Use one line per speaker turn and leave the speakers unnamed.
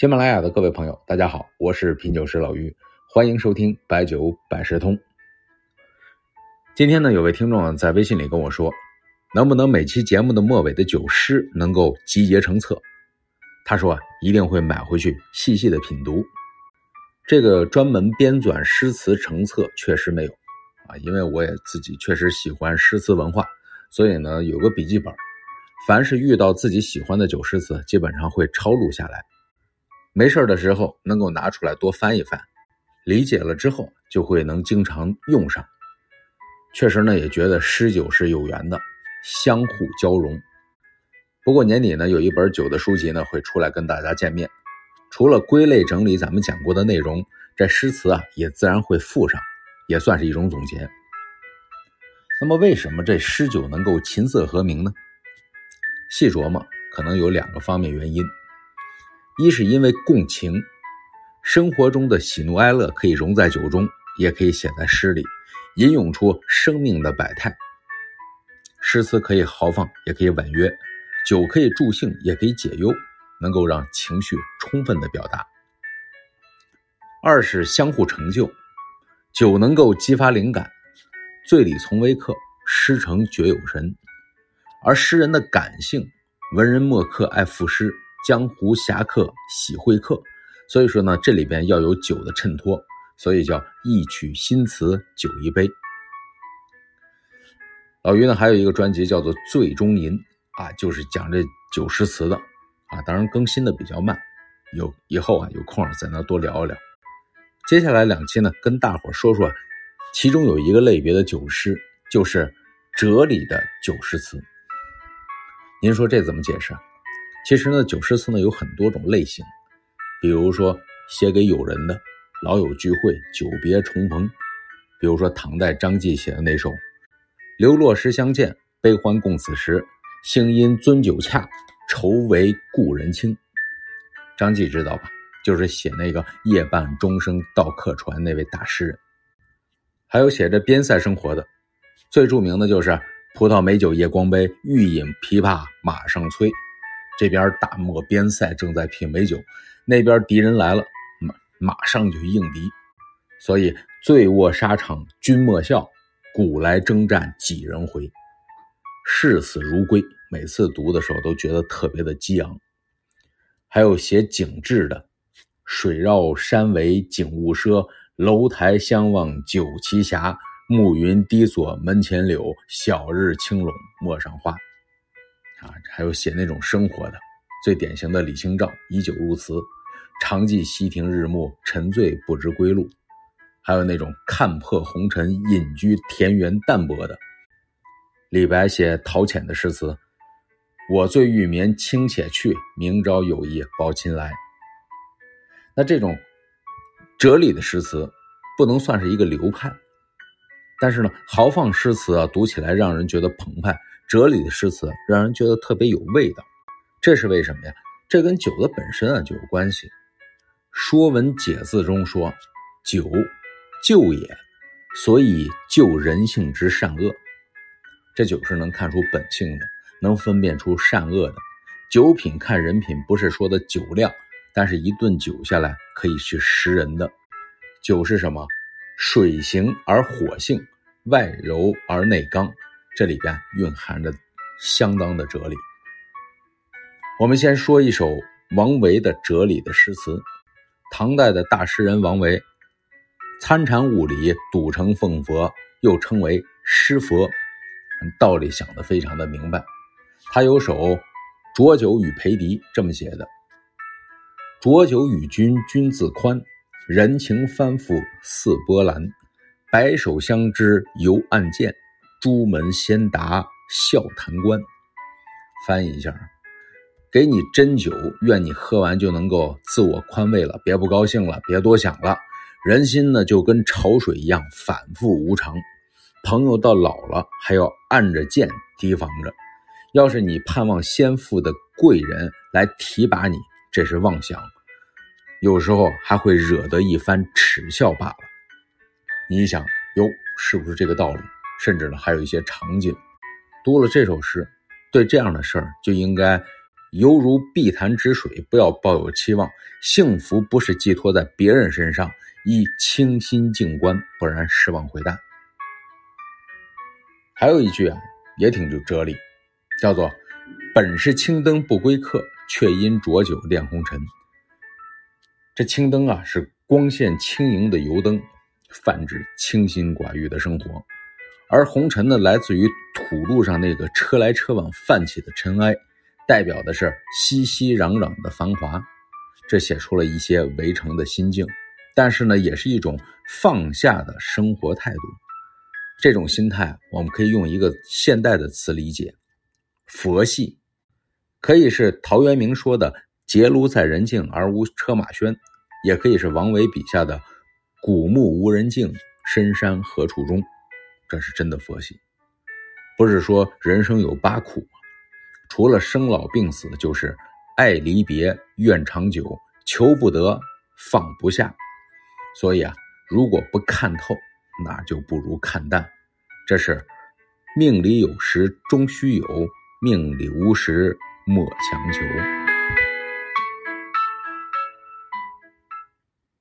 喜马拉雅的各位朋友，大家好，我是品酒师老于，欢迎收听白酒百事通。今天呢，有位听众在微信里跟我说，能不能每期节目的末尾的酒诗能够集结成册？他说啊，一定会买回去细细的品读。这个专门编纂诗词成册确实没有啊，因为我也自己确实喜欢诗词文化，所以呢有个笔记本，凡是遇到自己喜欢的酒诗词，基本上会抄录下来。没事的时候能够拿出来多翻一翻，理解了之后就会能经常用上。确实呢，也觉得诗酒是有缘的，相互交融。不过年底呢，有一本酒的书籍呢会出来跟大家见面。除了归类整理咱们讲过的内容，这诗词啊也自然会附上，也算是一种总结。那么为什么这诗酒能够琴瑟和鸣呢？细琢磨，可能有两个方面原因。一是因为共情，生活中的喜怒哀乐可以融在酒中，也可以写在诗里，吟咏出生命的百态。诗词可以豪放，也可以婉约；酒可以助兴，也可以解忧，能够让情绪充分的表达。二是相互成就，酒能够激发灵感，醉里从微客，诗成绝有神。而诗人的感性，文人墨客爱赋诗。江湖侠客喜会客，所以说呢，这里边要有酒的衬托，所以叫一曲新词酒一杯。老于呢还有一个专辑叫做《醉中吟》，啊，就是讲这酒诗词的，啊，当然更新的比较慢，有以后啊有空在那多聊一聊。接下来两期呢，跟大伙说说，其中有一个类别的酒诗，就是哲理的酒诗词。您说这怎么解释？其实呢，酒诗词呢有很多种类型，比如说写给友人的《老友聚会久别重逢》，比如说唐代张继写的那首《流落时相见，悲欢共此时，兴因樽酒洽，愁为故人倾》。张继知道吧？就是写那个夜半钟声到客船那位大诗人。还有写着边塞生活的，最著名的就是“葡萄美酒夜光杯，欲饮琵琶马上催”。这边大漠边塞正在品美酒，那边敌人来了，马马上就应敌。所以醉卧沙场君莫笑，古来征战几人回，视死如归。每次读的时候都觉得特别的激昂。还有写景致的，水绕山围景物奢，楼台相望酒旗斜，暮云低锁门前柳，晓日青笼陌上花。啊，还有写那种生活的，最典型的李清照以酒入词，常记溪亭日暮，沉醉不知归路。还有那种看破红尘，隐居田园淡泊的。李白写陶潜的诗词，我醉欲眠卿且去，明朝有意抱琴来。那这种哲理的诗词，不能算是一个流派，但是呢，豪放诗词啊，读起来让人觉得澎湃。哲理的诗词让人觉得特别有味道，这是为什么呀？这跟酒的本身啊就有关系。《说文解字》中说：“酒，救也，所以救人性之善恶。”这酒是能看出本性的，能分辨出善恶的。酒品看人品，不是说的酒量，但是一顿酒下来可以去识人的。酒是什么？水行而火性，外柔而内刚。这里边蕴含着相当的哲理。我们先说一首王维的哲理的诗词。唐代的大诗人王维，参禅悟理，笃诚奉佛，又称为诗佛，道理想得非常的明白。他有首《浊酒与裴迪》这么写的：“浊酒与君君自宽，人情翻覆似波澜，白首相知犹暗箭。”朱门先达笑谈官，翻译一下，给你斟酒，愿你喝完就能够自我宽慰了，别不高兴了，别多想了。人心呢就跟潮水一样反复无常，朋友到老了还要按着剑提防着。要是你盼望先父的贵人来提拔你，这是妄想，有时候还会惹得一番耻笑罢了。你想，哟，是不是这个道理？甚至呢，还有一些场景。读了这首诗，对这样的事儿就应该犹如碧潭之水，不要抱有期望。幸福不是寄托在别人身上，宜清心静观，不然失望会大。还有一句啊，也挺有哲理，叫做“本是青灯不归客，却因浊酒恋红尘”。这青灯啊，是光线轻盈的油灯，泛指清心寡欲的生活；而红尘呢，来自于土路上那个车来车往泛起的尘埃。代表的是熙熙攘攘的繁华，这写出了一些围城的心境，但是呢，也是一种放下的生活态度。这种心态，我们可以用一个现代的词理解：佛系，可以是陶渊明说的“结庐在人境而无车马喧”，也可以是王维笔下的“古木无人径，深山何处钟”。这是真的佛系，不是说人生有八苦。除了生老病死，就是爱离别、怨长久、求不得、放不下。所以啊，如果不看透，那就不如看淡。这是命里有时终须有，命里无时莫强求。